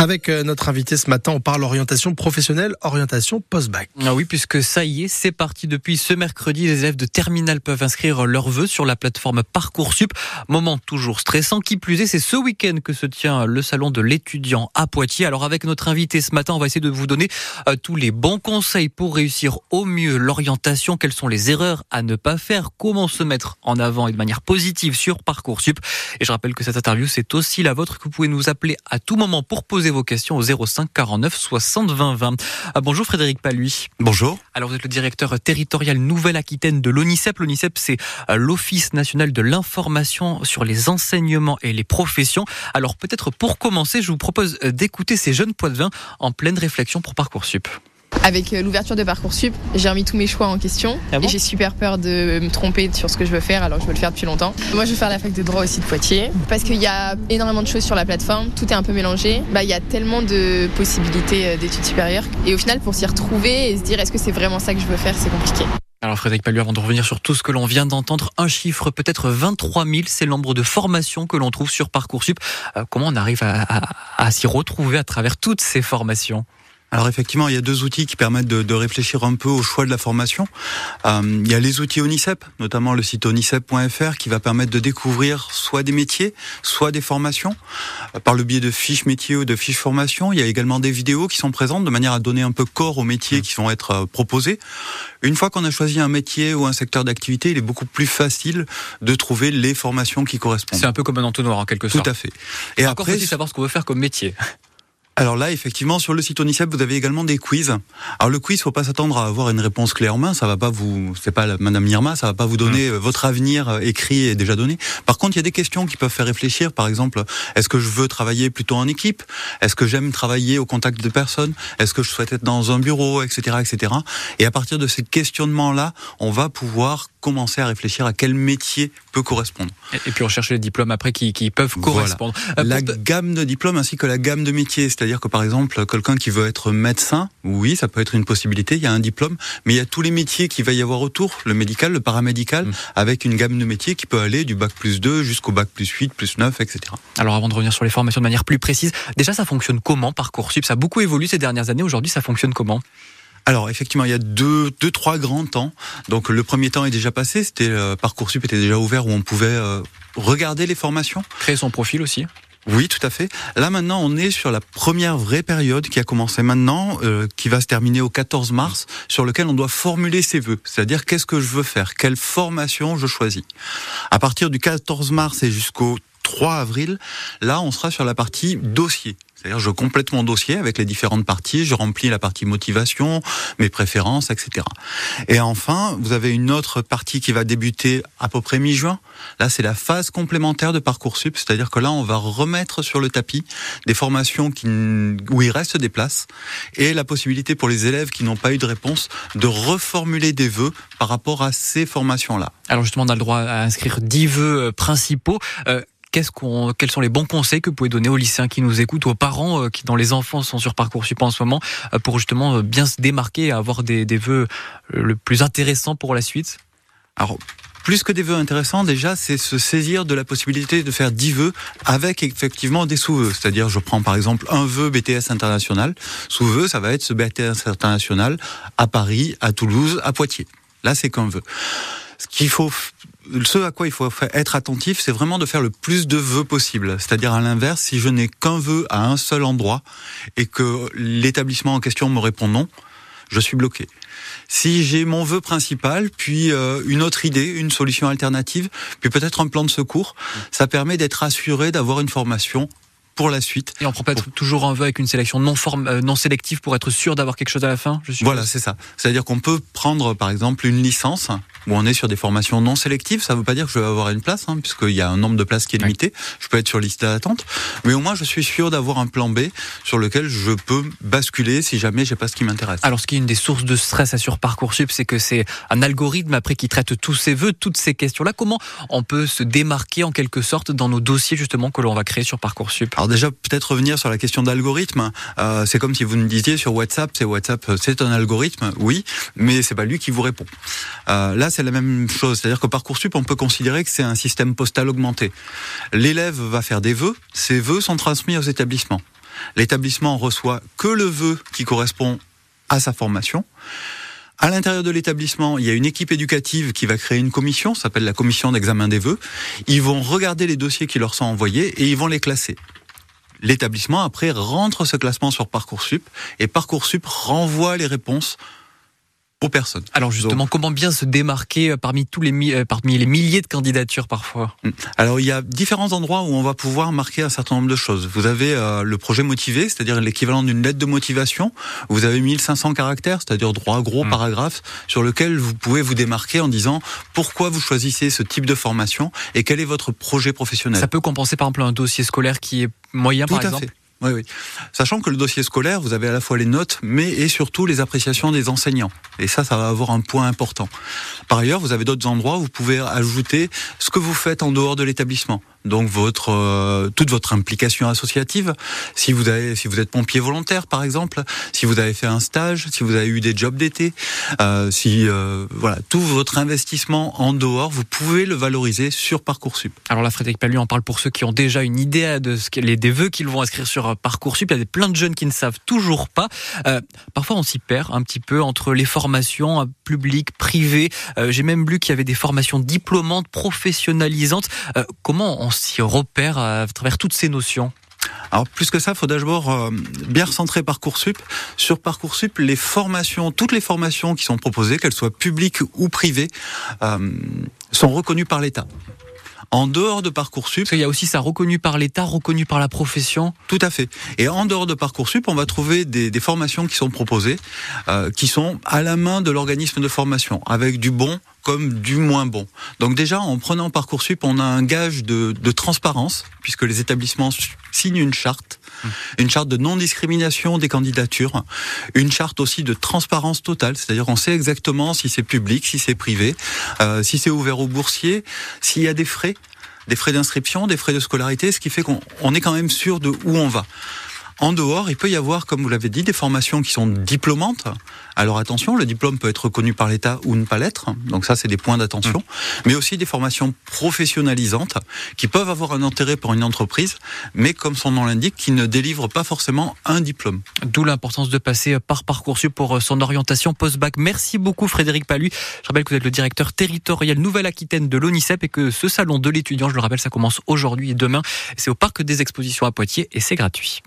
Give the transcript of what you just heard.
Avec euh, notre invité ce matin, on parle orientation professionnelle, orientation post-bac. Ah oui, puisque ça y est, c'est parti depuis ce mercredi. Les élèves de terminale peuvent inscrire leurs vœux sur la plateforme Parcoursup. Moment toujours stressant. Qui plus est, c'est ce week-end que se tient le salon de l'étudiant à Poitiers. Alors avec notre invité ce matin, on va essayer de vous donner euh, tous les bons conseils pour réussir au mieux l'orientation. Quelles sont les erreurs à ne pas faire? Comment se mettre en avant et de manière positive sur Parcoursup? Et je rappelle que cette interview, c'est aussi la vôtre vous pouvez nous appeler à tout moment pour poser vos questions au 05 49 60 20 20. bonjour Frédéric Paluy. Bonjour. Alors vous êtes le directeur territorial Nouvelle-Aquitaine de l'ONICEP. L'ONICEP, c'est euh, l'Office national de l'information sur les enseignements et les professions. Alors peut-être pour commencer, je vous propose euh, d'écouter ces jeunes poids de vin en pleine réflexion pour Parcoursup. Avec euh, l'ouverture de Parcoursup, j'ai remis tous mes choix en question Ah bon et j'ai super peur de me tromper sur ce que je veux faire alors que je veux le faire depuis longtemps. Moi je veux faire la fac de droit aussi de Poitiers parce qu'il y a énormément de choses sur la plateforme, tout est un peu mélangé. Bah, il y a tellement de possibilités euh, d'études supérieures et au final pour s'y retrouver et se dire est-ce que c'est vraiment ça que je veux faire, c'est compliqué. Alors Frédéric Paluy, avant de revenir sur tout ce que l'on vient d'entendre, un chiffre, peut-être 23 000, c'est le nombre de formations que l'on trouve sur Parcoursup. Euh, comment on arrive à, à- à s'y retrouver à travers toutes ces formations? Alors effectivement, il y a deux outils qui permettent de, de réfléchir un peu au choix de la formation. Euh, il y a les outils ONICEP, notamment le site onicep.fr, qui va permettre de découvrir soit des métiers, soit des formations, euh, par le biais de fiches métiers ou de fiches formation. Il y a également des vidéos qui sont présentes de manière à donner un peu corps aux métiers qui vont être euh, proposés. Une fois qu'on a choisi un métier ou un secteur d'activité, il est beaucoup plus facile de trouver les formations qui correspondent. C'est un peu comme un entonnoir en quelque Tout sorte. à fait. Et Encore après, faut-il savoir ce qu'on veut faire comme métier. Alors là, effectivement, sur le site Onicep, vous avez également des quiz. Alors le quiz, faut pas s'attendre à avoir une réponse clé en main. Ça va pas vous, c'est pas la- Madame Nirma, ça va pas vous donner euh, votre avenir euh, écrit et déjà donné. Par contre, il y a des questions qui peuvent faire réfléchir. Par exemple, est-ce que je veux travailler plutôt en équipe? Est-ce que j'aime travailler au contact de personnes? Est-ce que je souhaite être dans un bureau, etc., etc. Et à partir de ces questionnements-là, on va pouvoir commencer à réfléchir à quel métier peut correspondre. Et puis rechercher les diplômes après qui, qui peuvent correspondre. Euh, la gamme de diplômes ainsi que la gamme de métiers. C'est-à-dire que par exemple, quelqu'un qui veut être médecin, oui, ça peut être une possibilité, il y a un diplôme, mais il y a tous les métiers qu'il va y avoir autour, le médical, le paramédical, Mm. avec une gamme de métiers qui peut aller du bac plus 2 jusqu'au bac plus 8, plus 9, etc. Alors avant de revenir sur les formations de manière plus précise, déjà ça fonctionne comment Parcoursup? Ça a beaucoup évolué ces dernières années. Aujourd'hui, ça fonctionne comment? Alors effectivement, il y a deux, deux, trois grands temps. Donc le premier temps est déjà passé, c'était euh, Parcoursup était déjà ouvert où on pouvait euh, regarder les formations. Créer son profil aussi. Oui, tout à fait. Là maintenant, on est sur la première vraie période qui a commencé maintenant, euh, qui va se terminer au 14 mars, sur lequel on doit formuler ses vœux. C'est-à-dire qu'est-ce que je veux faire, quelle formation je choisis? À partir du 14 mars et jusqu'au 3 avril, là, on sera sur la partie dossier. C'est-à-dire, je complète mon dossier avec les différentes parties, je remplis la partie motivation, mes préférences, etc. Et enfin, vous avez une autre partie qui va débuter à peu près mi-juin. Là, c'est la phase complémentaire de Parcoursup, c'est-à-dire que là, on va remettre sur le tapis des formations qui, où il reste des places et la possibilité pour les élèves qui n'ont pas eu de réponse de reformuler des vœux par rapport à ces formations-là. Alors justement, on a le droit à inscrire 10 vœux euh, principaux. Euh, Qu'est-ce qu'on, quels sont les bons conseils que vous pouvez donner aux lycéens qui nous écoutent, aux parents euh, qui, dont les enfants sont sur Parcoursup en ce moment, euh, pour justement euh, bien se démarquer et avoir des, vœux le plus intéressants pour la suite? Alors, plus que des vœux intéressants, déjà, c'est se saisir de la possibilité de faire 10 vœux avec effectivement des sous-vœux. C'est-à-dire, je prends par exemple un vœu BTS international. Sous-vœu, ça va être ce BTS international à Paris, à Toulouse, à Poitiers. Là, c'est qu'un vœu. Ce qu'il faut, ce à quoi il faut fa- être attentif, c'est vraiment de faire le plus de vœux possible. C'est-à-dire, à l'inverse, si je n'ai qu'un vœu à un seul endroit et que l'établissement en question me répond non, je suis bloqué. Si j'ai mon vœu principal, puis euh, une autre idée, une solution alternative, puis peut-être un plan de secours, ça permet d'être assuré d'avoir une formation pour la suite. Et on prend peut-être toujours un vœu avec une sélection non, form- euh, non sélective pour être sûr d'avoir quelque chose à la fin je Voilà, c'est ça. C'est-à-dire qu'on peut prendre, par exemple, une licence où on est sur des formations non sélectives. Ça ne veut pas dire que je vais avoir une place, hein, puisqu'il y a un nombre de places qui est limité. Je peux être sur liste d'attente, mais au moins je suis sûr d'avoir un plan B sur lequel je peux basculer si jamais j'ai pas ce qui m'intéresse. Alors, ce qui est une des sources de stress à sur Parcoursup, c'est que c'est un algorithme après qui traite tous ces vœux, toutes ces questions-là. Comment on peut se démarquer en quelque sorte dans nos dossiers justement que l'on va créer sur Parcoursup? Alors déjà, peut-être revenir sur la question d'algorithme. Euh, c'est comme si vous nous disiez sur WhatsApp, c'est WhatsApp, euh, c'est un algorithme, oui, mais c'est pas lui qui vous répond. Euh, là, c'est la même chose, c'est-à-dire que Parcoursup, on peut considérer que c'est un système postal augmenté. L'élève va faire des vœux, ces vœux sont transmis aux établissements. L'établissement reçoit que le vœu qui correspond à sa formation. À l'intérieur de l'établissement, il y a une équipe éducative qui va créer une commission, s'appelle la commission d'examen des vœux. Ils vont regarder les dossiers qui leur sont envoyés et ils vont les classer. L'établissement, après, rentre ce classement sur Parcoursup et Parcoursup renvoie les réponses aux personnes. Alors justement, comment bien se démarquer euh, parmi tous les euh, parmi les milliers de candidatures parfois? Hmm. Alors il y a différents endroits où on va pouvoir marquer un certain nombre de choses. Vous avez euh, le projet motivé, c'est-à-dire l'équivalent d'une lettre de motivation. Vous avez 1500 caractères, c'est-à-dire droit gros hmm. paragraphes sur lequel vous pouvez vous démarquer en disant pourquoi vous choisissez ce type de formation et quel est votre projet professionnel. Ça peut compenser par exemple un dossier scolaire qui est moyen Tout par à exemple? Fait. Oui, oui. Sachant que le dossier scolaire, vous avez à la fois les notes, mais et surtout les appréciations des enseignants. Et ça, ça va avoir un point important. Par ailleurs, vous avez d'autres endroits où vous pouvez ajouter ce que vous faites en dehors de l'établissement donc votre euh, toute votre implication associative. Si vous avez, si vous êtes pompier volontaire par exemple, si vous avez fait un stage, si vous avez eu des jobs d'été, euh, si euh, voilà tout votre investissement en dehors, vous pouvez le valoriser sur parcoursup. Alors là, Frédéric Palu en parle pour ceux qui ont déjà une idée de ce les des vœux qu'ils vont inscrire sur parcoursup. Il y a plein de jeunes qui ne savent toujours pas. parfois, on s'y perd un petit peu entre les formations publiques, privées. J'ai même lu qu'il y avait des formations diplômantes, professionnalisantes. comment on on s'y repère à travers toutes ces notions alors plus que ça, il faut d'abord euh, bien recentrer Parcoursup. Sur Parcoursup, les formations, toutes les formations qui sont proposées, qu'elles soient publiques ou privées, euh, sont reconnues par l'État. En dehors de Parcoursup, il y a aussi ça reconnu par l'État, reconnu par la profession. Tout à fait. Et en dehors de Parcoursup, on va trouver des, des formations qui sont proposées, euh, qui sont à la main de l'organisme de formation, avec du bon comme du moins bon. Donc déjà, en prenant Parcoursup, on a un gage de, de transparence, puisque les établissements signent une charte. Une charte de non-discrimination des candidatures, une charte aussi de transparence totale, c'est-à-dire on sait exactement si c'est public, si c'est privé, euh, si c'est ouvert aux boursiers, s'il y a des frais, des frais d'inscription, des frais de scolarité, ce qui fait qu'on est quand même sûr de où on va. En dehors, il peut y avoir, comme vous l'avez dit, des formations qui sont diplômantes. Alors attention, le diplôme peut être reconnu par l'État ou ne pas l'être. Donc ça, c'est des points d'attention. Mmh. Mais aussi des formations professionnalisantes qui peuvent avoir un intérêt pour une entreprise, mais comme son nom l'indique, qui ne délivrent pas forcément un diplôme. D'où l'importance de passer par Parcoursup pour euh, son orientation post-bac. Merci beaucoup Frédéric Palu. Je rappelle que vous êtes le directeur territorial Nouvelle-Aquitaine de l'ONICEP et que ce salon de l'étudiant, je le rappelle, ça commence aujourd'hui et demain. C'est au Parc des Expositions à Poitiers et c'est gratuit.